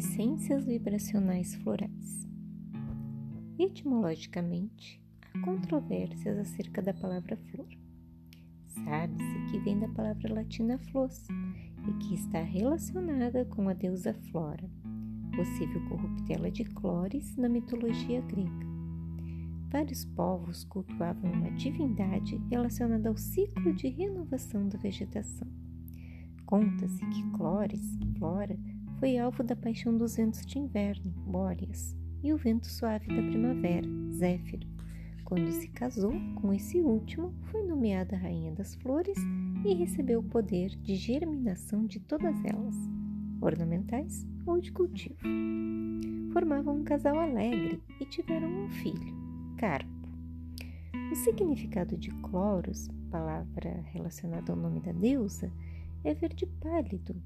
As essências vibracionais florais. Etimologicamente, há controvérsias acerca da palavra flor. Sabe-se que vem da palavra latina flos e que está relacionada com a deusa Flora, possível corruptela de Clores na mitologia grega. Vários povos cultuavam uma divindade relacionada ao ciclo de renovação da vegetação. Conta-se que Clores, Flora, foi alvo da paixão dos ventos de inverno, Bóreas, e o vento suave da primavera, Zéfiro. Quando se casou com esse último, foi nomeada Rainha das Flores e recebeu o poder de germinação de todas elas, ornamentais ou de cultivo. Formavam um casal alegre e tiveram um filho, Carpo. O significado de Cloros, palavra relacionada ao nome da deusa, é verde pálido,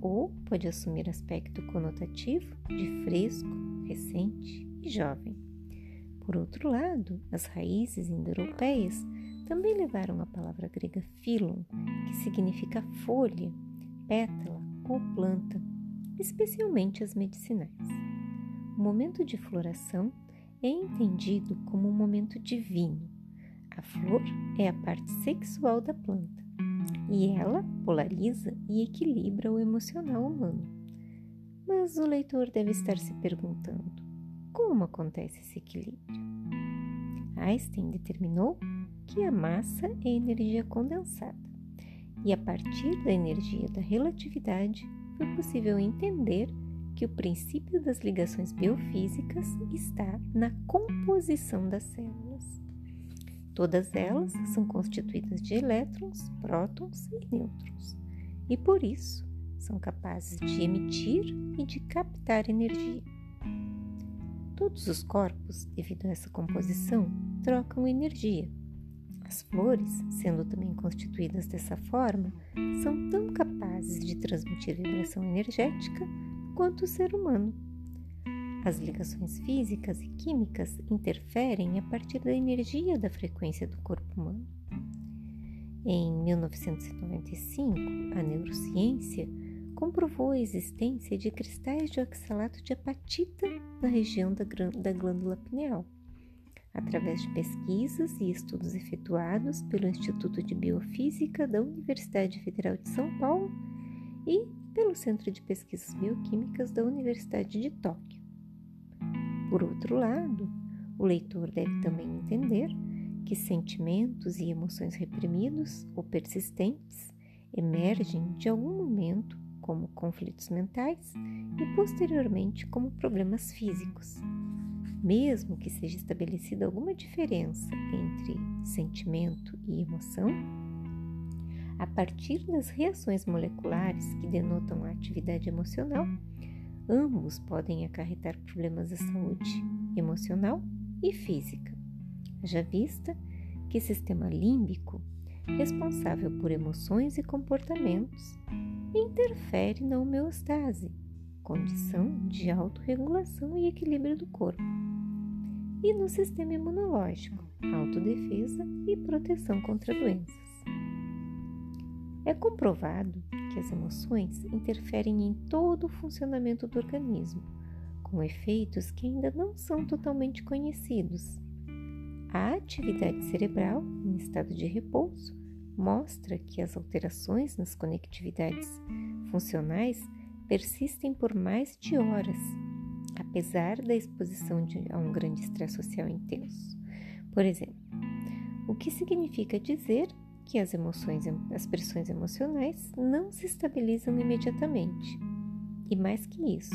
ou pode assumir aspecto conotativo de fresco, recente e jovem. Por outro lado, as raízes indo-europeias também levaram a palavra grega phylon, que significa folha, pétala ou planta, especialmente as medicinais. O momento de floração é entendido como um momento divino. A flor é a parte sexual da planta e ela polariza e equilibra o emocional humano. Mas o leitor deve estar se perguntando: como acontece esse equilíbrio? Einstein determinou que a massa é energia condensada, e a partir da energia da relatividade foi possível entender que o princípio das ligações biofísicas está na composição das células. Todas elas são constituídas de elétrons, prótons e nêutrons, e por isso são capazes de emitir e de captar energia. Todos os corpos, devido a essa composição, trocam energia. As flores, sendo também constituídas dessa forma, são tão capazes de transmitir vibração energética quanto o ser humano. As ligações físicas e químicas interferem a partir da energia da frequência do corpo humano. Em 1995, a neurociência comprovou a existência de cristais de oxalato de apatita na região da, da glândula pineal, através de pesquisas e estudos efetuados pelo Instituto de Biofísica da Universidade Federal de São Paulo e pelo Centro de Pesquisas Bioquímicas da Universidade de Tóquio. Por outro lado, o leitor deve também entender que sentimentos e emoções reprimidos ou persistentes emergem de algum momento como conflitos mentais e posteriormente como problemas físicos. Mesmo que seja estabelecida alguma diferença entre sentimento e emoção, a partir das reações moleculares que denotam a atividade emocional, ambos podem acarretar problemas de saúde emocional e física. Já vista que sistema límbico, responsável por emoções e comportamentos, interfere na homeostase, condição de autorregulação e equilíbrio do corpo, e no sistema imunológico, autodefesa e proteção contra doenças. É comprovado que as emoções interferem em todo o funcionamento do organismo, com efeitos que ainda não são totalmente conhecidos. A atividade cerebral, em estado de repouso, mostra que as alterações nas conectividades funcionais persistem por mais de horas, apesar da exposição de, a um grande estresse social intenso. Por exemplo, o que significa dizer que as emoções, as pressões emocionais não se estabilizam imediatamente. E mais que isso,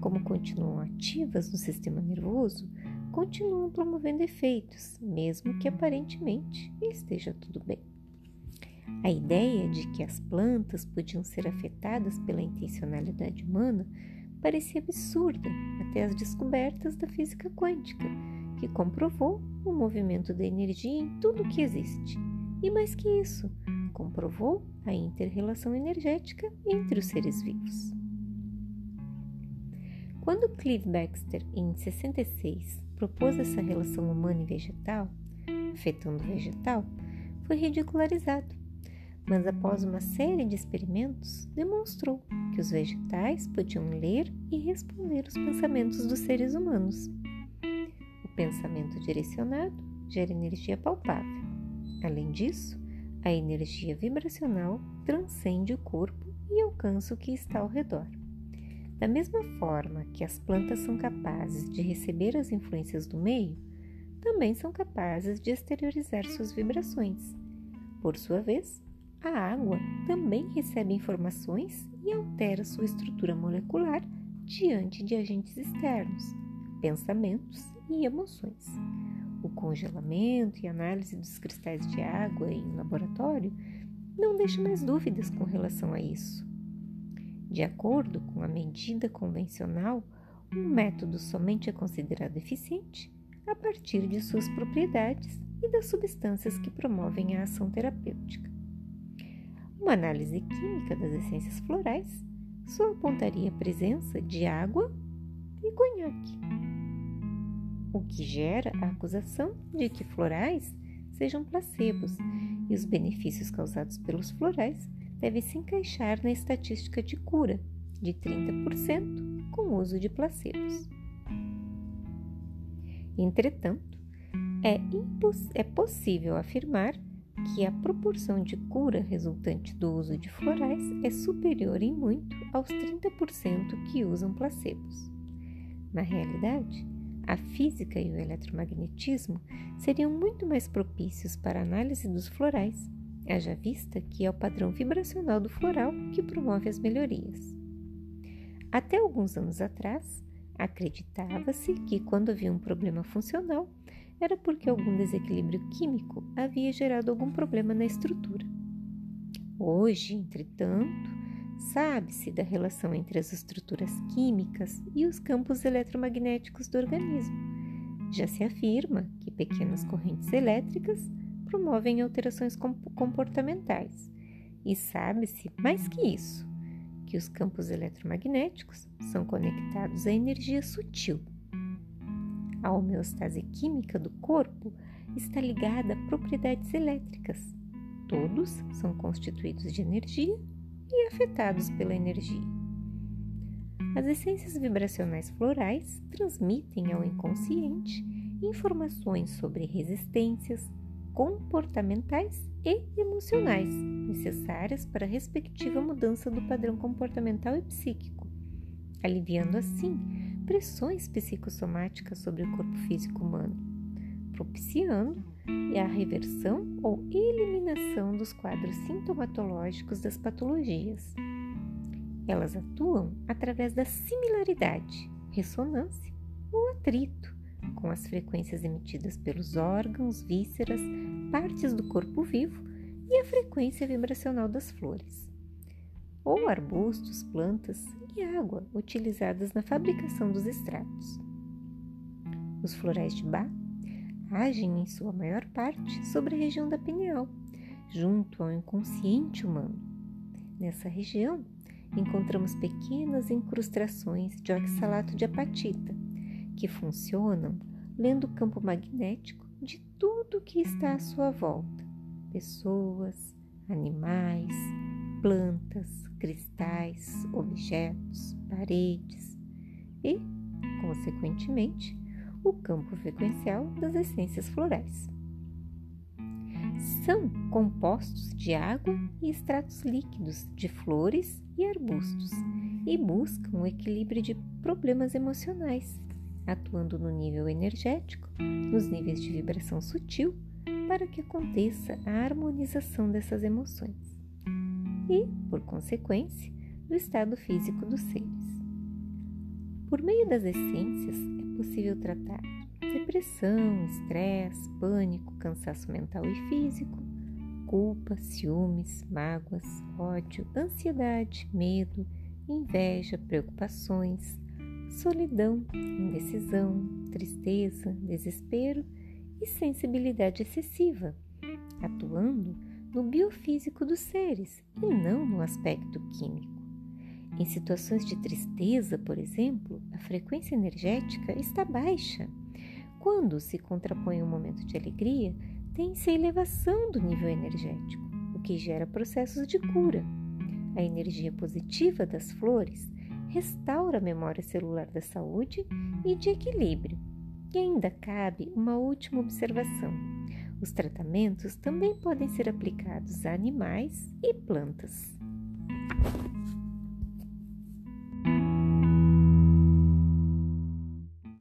como continuam ativas no sistema nervoso, continuam promovendo efeitos, mesmo que aparentemente esteja tudo bem. A ideia de que as plantas podiam ser afetadas pela intencionalidade humana parecia absurda até as descobertas da física quântica, que comprovou o movimento da energia em tudo que existe e mais que isso, comprovou a interrelação energética entre os seres vivos. Quando Clive Baxter, em 66, propôs essa relação humana e vegetal, afetando o vegetal, foi ridicularizado. mas após uma série de experimentos, demonstrou que os vegetais podiam ler e responder os pensamentos dos seres humanos. O pensamento direcionado gera energia palpável. Além disso, a energia vibracional transcende o corpo e alcança o que está ao redor. Da mesma forma que as plantas são capazes de receber as influências do meio, também são capazes de exteriorizar suas vibrações. Por sua vez, a água também recebe informações e altera sua estrutura molecular diante de agentes externos, pensamentos e emoções. O congelamento e análise dos cristais de água em laboratório não deixa mais dúvidas com relação a isso. De acordo com a medida convencional, um método somente é considerado eficiente a partir de suas propriedades e das substâncias que promovem a ação terapêutica. Uma análise química das essências florais só apontaria a presença de água e conhaque, o que gera a acusação de que florais sejam placebos e os benefícios causados pelos florais deve se encaixar na estatística de cura de 30% com o uso de placebos. Entretanto, é, é possível afirmar que a proporção de cura resultante do uso de florais é superior em muito aos 30% que usam placebos. Na realidade, a física e o eletromagnetismo seriam muito mais propícios para a análise dos florais haja vista que é o padrão vibracional do floral que promove as melhorias. Até alguns anos atrás, acreditava-se que quando havia um problema funcional, era porque algum desequilíbrio químico havia gerado algum problema na estrutura. Hoje, entretanto, sabe-se da relação entre as estruturas químicas e os campos eletromagnéticos do organismo. Já se afirma que pequenas correntes elétricas promovem alterações comportamentais. E sabe-se mais que isso, que os campos eletromagnéticos são conectados à energia sutil. A homeostase química do corpo está ligada a propriedades elétricas. Todos são constituídos de energia e afetados pela energia. As essências vibracionais florais transmitem ao inconsciente informações sobre resistências, comportamentais e emocionais necessárias para a respectiva mudança do padrão comportamental e psíquico, aliviando assim pressões psicossomáticas sobre o corpo físico humano, propiciando a reversão ou eliminação dos quadros sintomatológicos das patologias. Elas atuam através da similaridade, ressonância ou atrito com as frequências emitidas pelos órgãos, vísceras, partes do corpo vivo e a frequência vibracional das flores, ou arbustos, plantas e água utilizadas na fabricação dos extratos. Os florais de Bach agem em sua maior parte sobre a região da pineal, junto ao inconsciente humano. Nessa região, encontramos pequenas incrustações de oxalato de apatita, que funcionam lendo o campo magnético de tudo que está à sua volta: pessoas, animais, plantas, cristais, objetos, paredes e, consequentemente, o campo frequencial das essências florais. São compostos de água e extratos líquidos de flores e arbustos e buscam o equilíbrio de problemas emocionais atuando no nível energético, nos níveis de vibração sutil, para que aconteça a harmonização dessas emoções e, por consequência, do estado físico dos seres. Por meio das essências, possível tratar depressão, estresse, pânico, cansaço mental e físico, culpa, ciúmes, mágoas, ódio, ansiedade, medo, inveja, preocupações, solidão, indecisão, tristeza, desespero e sensibilidade excessiva, atuando no biofísico dos seres e não no aspecto químico. Em situações de tristeza, por exemplo, a frequência energética está baixa. Quando se contrapõe um momento de alegria, tem-se a elevação do nível energético, o que gera processos de cura. A energia positiva das flores restaura a memória celular da saúde e de equilíbrio. E ainda cabe uma última observação: os tratamentos também podem ser aplicados a animais e plantas.